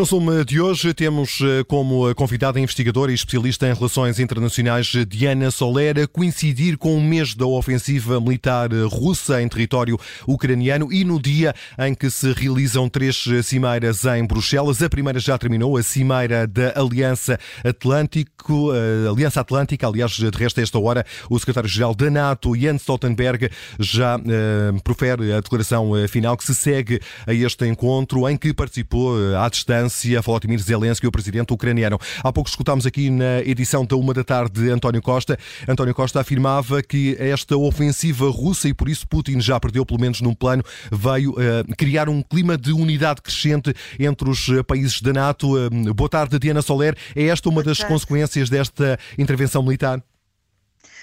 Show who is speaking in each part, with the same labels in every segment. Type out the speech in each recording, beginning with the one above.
Speaker 1: No Zoom de hoje temos eh, como convidada investigadora e especialista em relações internacionais Diana Soler a coincidir com o mês da ofensiva militar russa em território ucraniano e no dia em que se realizam três cimeiras em Bruxelas. A primeira já terminou, a cimeira da Aliança Atlântico, Aliança Atlântica, aliás, de resto a esta hora, o secretário-geral da NATO, Jens Stoltenberg, já uh, profere a declaração final que se segue a este encontro em que participou à distância Volodymyr Zelensky, o presidente ucraniano. Há pouco escutámos aqui na edição da uma da tarde António Costa. António Costa afirmava que esta ofensiva russa, e por isso Putin já perdeu, pelo menos num plano, veio uh, criar um clima de unidade crescente entre os eh, países da NATO. Uh, boa tarde, Diana Soler. É esta uma das consequências desta intervenção militar?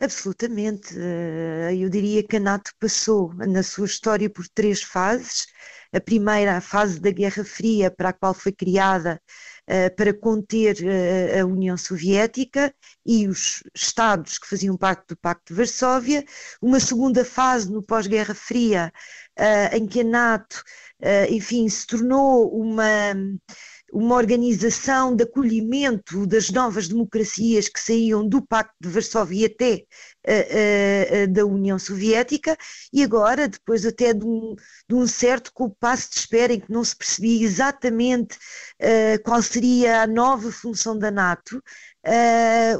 Speaker 2: Absolutamente. Eu diria que a NATO passou na sua história por três fases a primeira a fase da Guerra Fria, para a qual foi criada uh, para conter uh, a União Soviética e os Estados que faziam parte do Pacto de Varsóvia, uma segunda fase no pós-Guerra Fria, em que a NATO, enfim, se tornou uma uma organização de acolhimento das novas democracias que saíam do Pacto de Varsóvia até uh, uh, da União Soviética, e agora, depois até de um, de um, certo compasso de espera em que não se percebia exatamente uh, qual seria a nova função da NATO,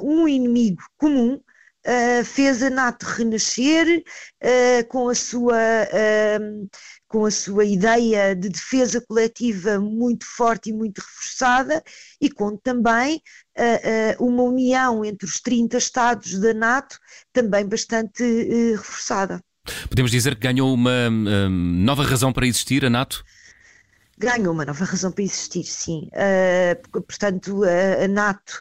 Speaker 2: um inimigo comum Uh, fez a NATO renascer uh, com a sua uh, com a sua ideia de defesa coletiva muito forte e muito reforçada e com também uh, uh, uma união entre os 30 Estados da NATO também bastante uh, reforçada.
Speaker 3: Podemos dizer que ganhou uma nova razão para existir a NATO?
Speaker 2: Ganhou uma nova razão para existir, sim. portanto, a NATO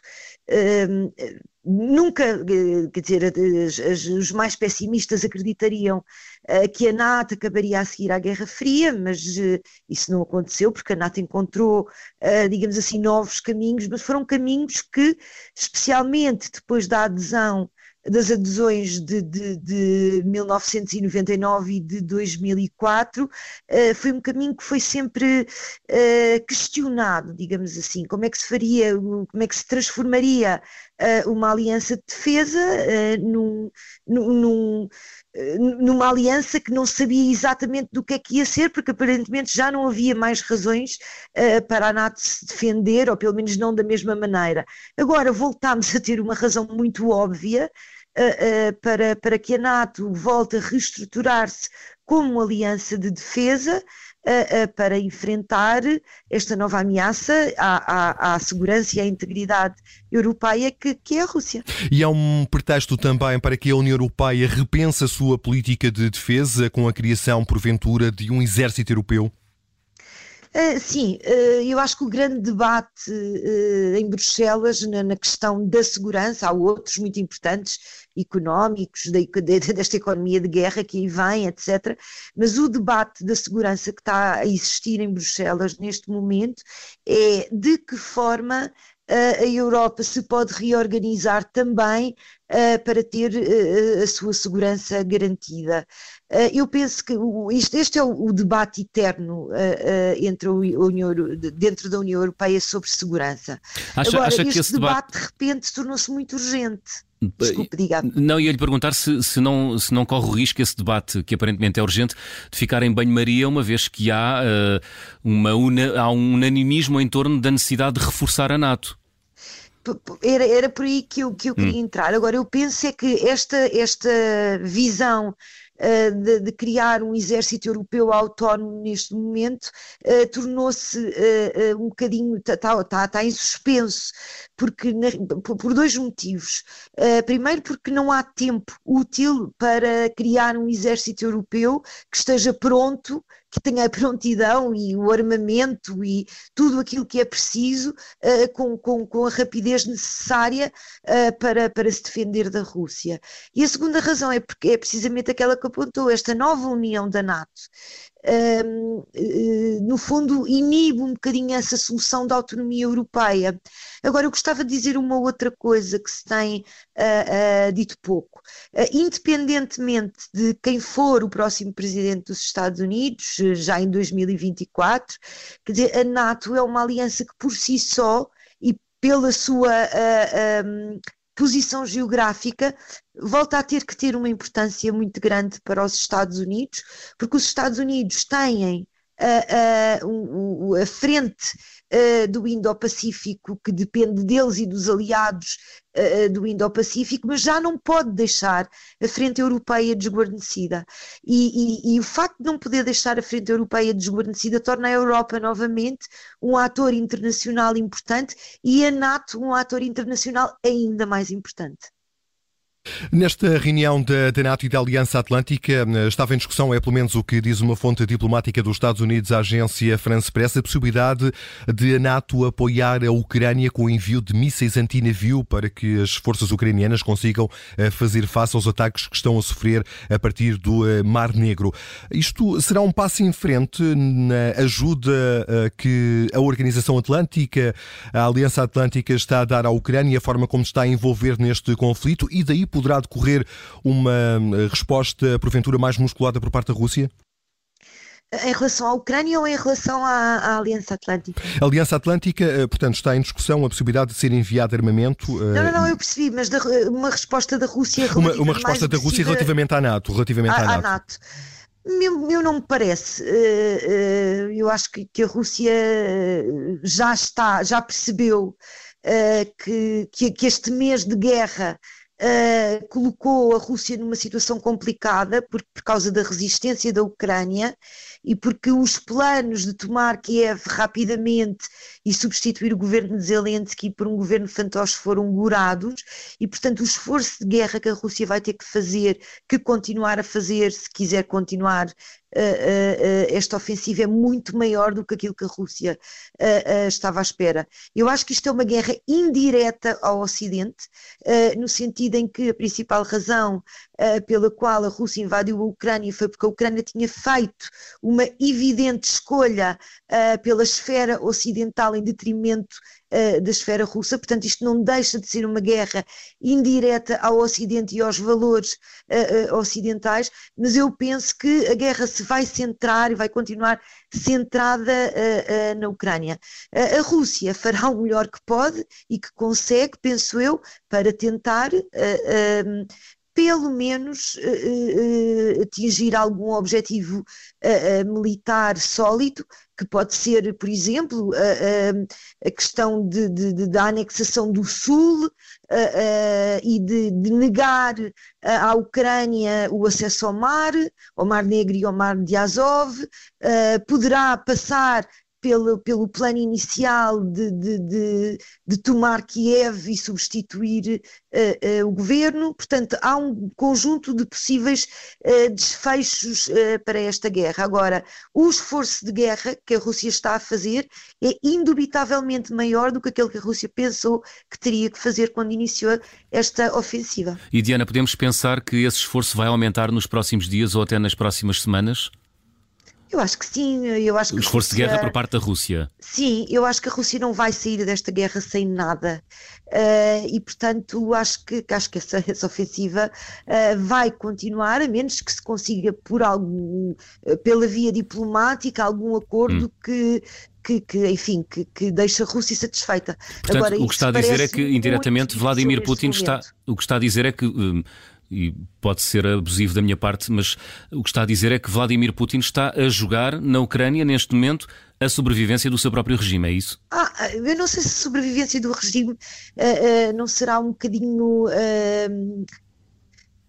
Speaker 2: nunca, eh, quer dizer, as, as, os mais pessimistas acreditariam uh, que a NATO acabaria a seguir à Guerra Fria, mas uh, isso não aconteceu, porque a NATO encontrou, uh, digamos assim, novos caminhos, mas foram caminhos que, especialmente depois da adesão das adesões de, de, de 1999 e de 2004, uh, eh, foi um caminho que foi sempre questionado, digamos assim, como é que se faria, como é que se transformaria uh, uma aliança de defesa num, num, numa aliança que não sabia exatamente do que é que ia ser, porque aparentemente já não havia mais razões para a NATO se defender, ou pelo menos não da mesma maneira. Agora voltámos a ter uma razão muito óbvia, uh, para, para que a NATO volte a reestruturar-se como aliança de defesa uh, para enfrentar esta nova ameaça à, à, à, segurança e à integridade europeia que, que é a Rússia.
Speaker 1: E há um pretexto também para que a União Europeia repense a sua política de defesa com a criação, porventura, de um exército europeu?
Speaker 2: Uh, sim, uh, eu acho que o grande debate uh, em Bruxelas na, na, questão da segurança, há outros muito importantes, económicos, da, desta economia de guerra que aí vem, etc. Mas o debate da segurança que está a existir em Bruxelas neste momento é de que forma a Europa se pode reorganizar também uh, para ter uh, a sua segurança garantida. Uh, eu penso que este, este é o, o, debate eterno entre a União, dentro da União Europeia sobre segurança. Acha, Agora, acha este debate, debate de repente tornou-se muito urgente. Desculpe, diga.
Speaker 3: Não, ia lhe perguntar se, se, não, se não corre o risco esse debate, que aparentemente é urgente, de ficar em banho-maria, uma vez que há, uh, uma una, há um unanimismo em torno da necessidade de reforçar a NATO.
Speaker 2: Era, era por aí que eu, que eu queria hum. entrar. Agora, eu penso é que esta, esta visão de, de, criar um exército europeu autónomo neste momento uh, tornou-se uh, um bocadinho, está tá, tá, tá em suspenso, porque, na, por, por, dois motivos. primeiro, porque não há tempo útil para criar um exército europeu que esteja pronto que tenha a prontidão e o armamento e tudo aquilo que é preciso uh, com, com, com, a rapidez necessária uh, para, para se defender da Rússia. E a segunda razão é porque é precisamente aquela que apontou, esta nova união da NATO, um, uh, no fundo, inibe um bocadinho essa solução da autonomia europeia. Agora, eu gostava de dizer uma outra coisa que se tem uh, uh, dito pouco. independentemente de quem for o próximo presidente dos Estados Unidos, já em 2024, quer dizer, a NATO é uma aliança que por si só e pela sua um, posição geográfica volta a ter que ter uma importância muito grande para os Estados Unidos, porque os Estados Unidos têm a, a, a frente do Indo-Pacífico, que depende deles e dos aliados do Indo-Pacífico, mas já não pode deixar a frente europeia desguarnecida. E, e, e, o facto de não poder deixar a frente europeia desguarnecida torna a Europa novamente um ator internacional importante e a NATO um ator internacional ainda mais importante.
Speaker 1: Nesta reunião da, NATO e da Aliança Atlântica eh, estava em discussão, é pelo menos o que diz uma fonte diplomática dos Estados Unidos à agência France Press, a possibilidade de a NATO apoiar a Ucrânia com o envio de mísseis antinavio para que as forças ucranianas consigam eh, fazer face aos ataques que estão a sofrer a partir do eh, Mar Negro. Isto será um passo em frente na ajuda que a Organização Atlântica, a Aliança Atlântica está a dar à Ucrânia, a forma como está a envolver neste conflito e daí poderá decorrer uma eh, resposta, porventura, mais musculada por parte da Rússia?
Speaker 2: Em relação à Ucrânia ou em relação à, à, Aliança Atlântica?
Speaker 1: A Aliança Atlântica, eh, portanto, está em discussão a possibilidade de ser enviado armamento.
Speaker 2: Não, não, não, eu percebi, mas da, uma resposta da Rússia
Speaker 1: Uma, uma resposta da Rússia relativamente à NATO. Relativamente à, à NATO. NATO.
Speaker 2: Meu, meu, não me parece. Eh, eu acho que, a Rússia já está, já percebeu que, que este mês de guerra uh, colocou a Rússia numa situação complicada por, por causa da resistência da Ucrânia e porque os planos de tomar Kiev rapidamente e substituir o governo de Zelensky por um governo fantoche foram gorados e, portanto, o esforço de guerra que a Rússia vai ter que fazer, que continuar a fazer se quiser continuar esta ofensiva é muito maior do que aquilo que a Rússia estava à espera. Eu acho que isto é uma guerra indireta ao Ocidente, no sentido em que a principal razão pela qual a Rússia invadiu a Ucrânia foi porque a Ucrânia tinha feito uma evidente escolha pela esfera ocidental em detrimento uh, da esfera russa, portanto, isto não deixa de ser uma guerra indireta ao Ocidente e aos valores uh, uh, ocidentais, mas eu penso que a guerra se vai centrar e vai continuar centrada na Ucrânia. a Rússia fará o melhor que pode e que consegue, penso eu, para tentar pelo menos uh, uh, atingir algum objetivo uh, militar sólido, que pode ser, por exemplo, a, questão de, de, da anexação do Sul e de, de negar à Ucrânia o acesso ao mar, ao Mar Negro e ao Mar de Azov, poderá passar pelo, pelo plano inicial de, de, de, de tomar Kiev e substituir uh, uh, o governo. Portanto, há um conjunto de possíveis uh, desfechos para esta guerra. Agora, o esforço de guerra que a Rússia está a fazer é indubitavelmente maior do que aquele que a Rússia pensou que teria que fazer quando iniciou esta ofensiva.
Speaker 3: E Diana, podemos pensar que esse esforço vai aumentar nos próximos dias ou até nas próximas semanas?
Speaker 2: Eu acho que sim. Eu acho que
Speaker 3: o esforço Rússia... de guerra por parte da Rússia.
Speaker 2: Sim, eu acho que a Rússia não vai sair desta guerra sem nada. Uh, e, portanto, acho que, acho que essa, essa ofensiva uh, vai continuar, a menos que se consiga, por algum, uh, pela via diplomática, algum acordo hum. que, que, que, enfim, que, que deixa a Rússia satisfeita.
Speaker 3: Portanto, Agora, o que está a dizer é que indiretamente Vladimir Putin está, o que está a dizer é que um, e pode ser abusivo da minha parte, mas o que está a dizer é que Vladimir Putin está a jogar na Ucrânia neste momento a sobrevivência do seu próprio regime, é isso?
Speaker 2: Ah, eu não sei se a sobrevivência do regime uh, uh, não será um bocadinho. Uh,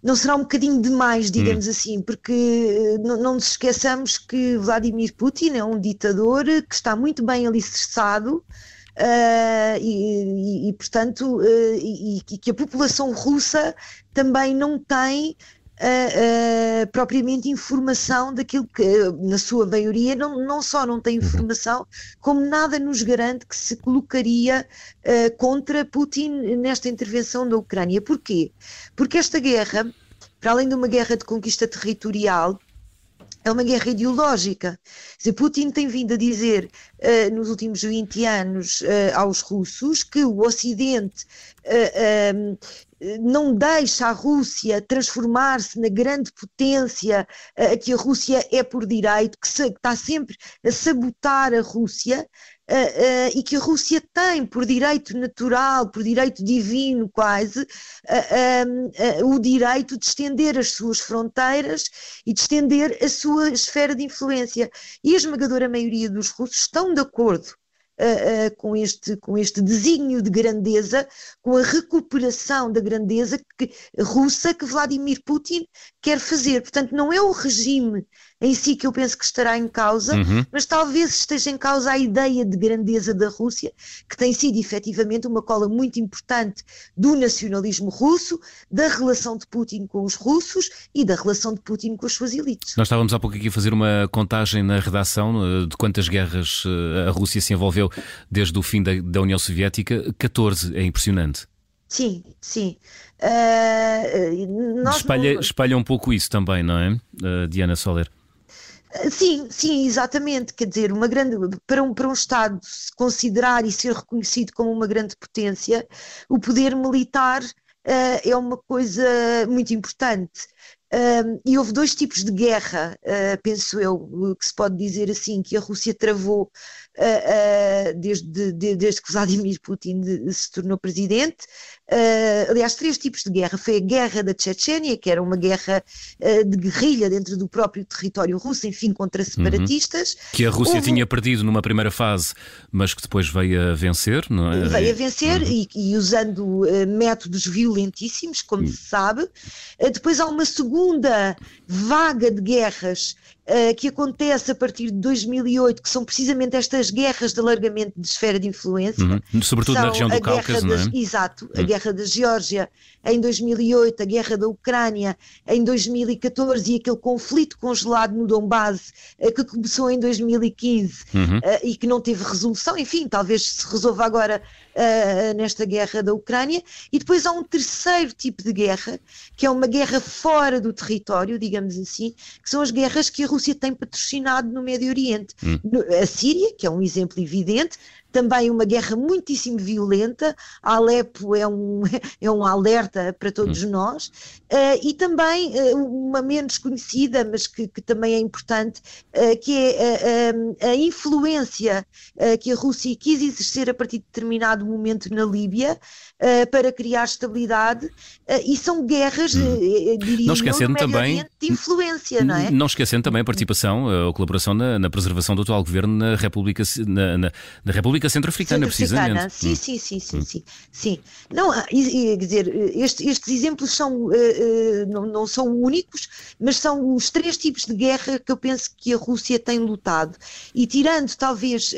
Speaker 2: não será um bocadinho demais, digamos hum. assim, porque não, nos esqueçamos que Vladimir Putin é um ditador que está muito bem alicerçado Uh, e, e, e, portanto, uh, e, e, que a população russa também não tem uh, propriamente informação daquilo que, na sua maioria, não, não só não tem uhum. informação, como nada nos garante que se colocaria contra Putin nesta intervenção da Ucrânia. Porquê? Porque esta guerra, para além de uma guerra de conquista territorial, é uma guerra ideológica. Dizer, Putin tem vindo a dizer uh, nos últimos 20 anos uh, aos russos que o Ocidente uh, não deixa a Rússia transformar-se na grande potência que a Rússia é por direito, que está sempre a sabotar a Rússia, uh, uh, e que a Rússia tem por direito natural, por direito divino quase, uh, o direito de estender as suas fronteiras e de estender a sua esfera de influência. E a esmagadora maioria dos russos estão de acordo Uh, com, este, com este desígnio de grandeza, com a recuperação da grandeza que, russa que Vladimir Putin quer fazer. Portanto, não é o regime em si que eu penso que estará em causa, uhum. mas talvez esteja em causa a ideia de grandeza da Rússia, que tem sido efetivamente uma cola muito importante do nacionalismo russo, da relação de Putin com os russos e da relação de Putin com as suas elites.
Speaker 3: Nós estávamos há pouco aqui a fazer uma contagem na redação eh, de quantas guerras eh, a Rússia se envolveu desde o fim da, da União Soviética. 14, é impressionante.
Speaker 2: Sim, sim. Uh,
Speaker 3: espalha, não... espalha um pouco isso também, não é, uh, Diana Soler?
Speaker 2: Sim, sim, exatamente. Quer dizer, uma grande, para, um, para um Estado se considerar e ser reconhecido como uma grande potência, o poder militar uh, é uma coisa muito importante. Uh, e houve dois tipos de guerra, uh, penso eu, que se pode dizer assim, que a Rússia travou desde, de, desde que Vladimir Putin se tornou presidente. aliás, três tipos de guerra. Foi a guerra da Chechênia, que era uma guerra de guerrilha dentro do próprio território russo, enfim, contra uhum. separatistas.
Speaker 3: Uhum. Que a Rússia houve... tinha perdido numa primeira fase, mas que depois veio a vencer, não é?
Speaker 2: Veio a vencer uhum. e, e, usando métodos violentíssimos, como uhum. se sabe. depois há uma segunda vaga de guerras uh, que acontece a partir de 2008, que são precisamente estas guerras de alargamento de esfera de influência.
Speaker 3: Uhum. Sobretudo na região do Cáucaso,
Speaker 2: das,
Speaker 3: não é?
Speaker 2: Exato, uhum. a guerra da Geórgia em 2008, a guerra da Ucrânia em 2014 e aquele conflito congelado no Donbass uh, que começou em 2015 uhum. uh, e que não teve resolução, enfim, talvez se resolva agora nesta guerra da Ucrânia. E depois há um terceiro tipo de guerra, que é uma guerra fora do território, digamos assim, que são as guerras que a Rússia tem patrocinado no Médio Oriente. Hum. A Síria, que é um exemplo evidente, também uma guerra muitíssimo violenta. A Alepo é um, é um alerta para todos hum. nós. Uh, e também uh, uma menos conhecida, mas que, que também é importante, uh, que é a influência que a Rússia quis exercer a partir de determinado momento na Líbia para criar estabilidade. e são guerras, hum. diria, não esquecendo também de influência, não é?
Speaker 3: Não esquecendo também a participação ou colaboração na, na, preservação do atual governo na República, na, na, na República República Centro-Africana, precisamente.
Speaker 2: Sim, hum. sim, sim, sim, hum. sim, sim. Não, ah, quer dizer, este, estes exemplos são, uh, uh, não, são únicos, mas são os três tipos de guerra que eu penso que a Rússia tem lutado. E tirando talvez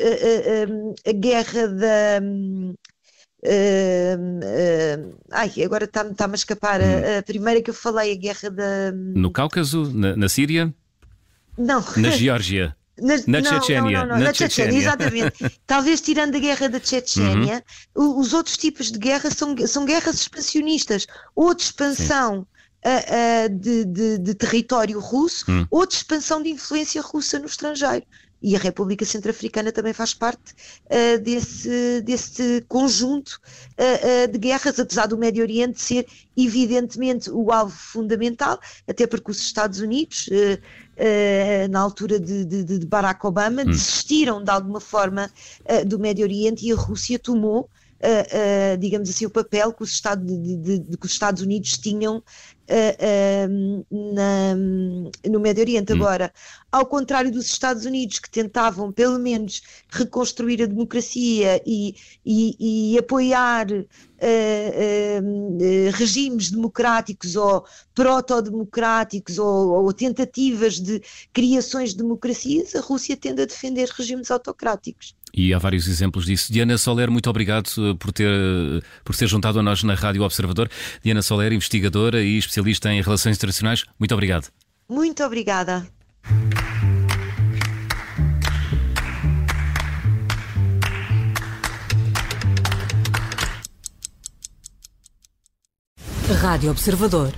Speaker 2: a guerra da. Uh, uh, ai, agora está-me tá a escapar a, a, primeira que eu falei, a guerra da.
Speaker 3: No Cáucaso, na, na Síria?
Speaker 2: Não.
Speaker 3: Na Geórgia. Na, na não, Chechênia.
Speaker 2: Não, não, na, na Chechênia, exatamente. Talvez tirando a guerra da Chechênia, uhum. os outros tipos de guerra são, são guerras expansionistas, ou de expansão uh, uh, de, de, de, território russo, uhum. ou de expansão de influência russa no estrangeiro e a República Centro-Africana também faz parte uh, desse, desse conjunto uh, uh, de guerras, apesar do Médio Oriente ser evidentemente o alvo fundamental, até porque os Estados Unidos, na altura de, de, de Barack Obama, hum. desistiram de alguma forma do Médio Oriente e a Rússia tomou uh, uh, digamos assim, o papel que os, Estados, de, de, de, que os Estados Unidos tinham uh, na, no Médio Oriente. Hum. Agora, ao contrário dos Estados Unidos, que tentavam pelo menos reconstruir a democracia e, e, e apoiar regimes democráticos ou proto-democráticos ou, ou tentativas de criações de democracias, a Rússia tende a defender regimes autocráticos.
Speaker 3: E há vários exemplos disso. Diana Soler, muito obrigado eh, por ter, eh, por ter juntado a nós na Rádio Observador. Diana Soler, investigadora e especialista em relações internacionais, muito obrigado.
Speaker 2: Muito obrigada.
Speaker 4: Rádio Observador.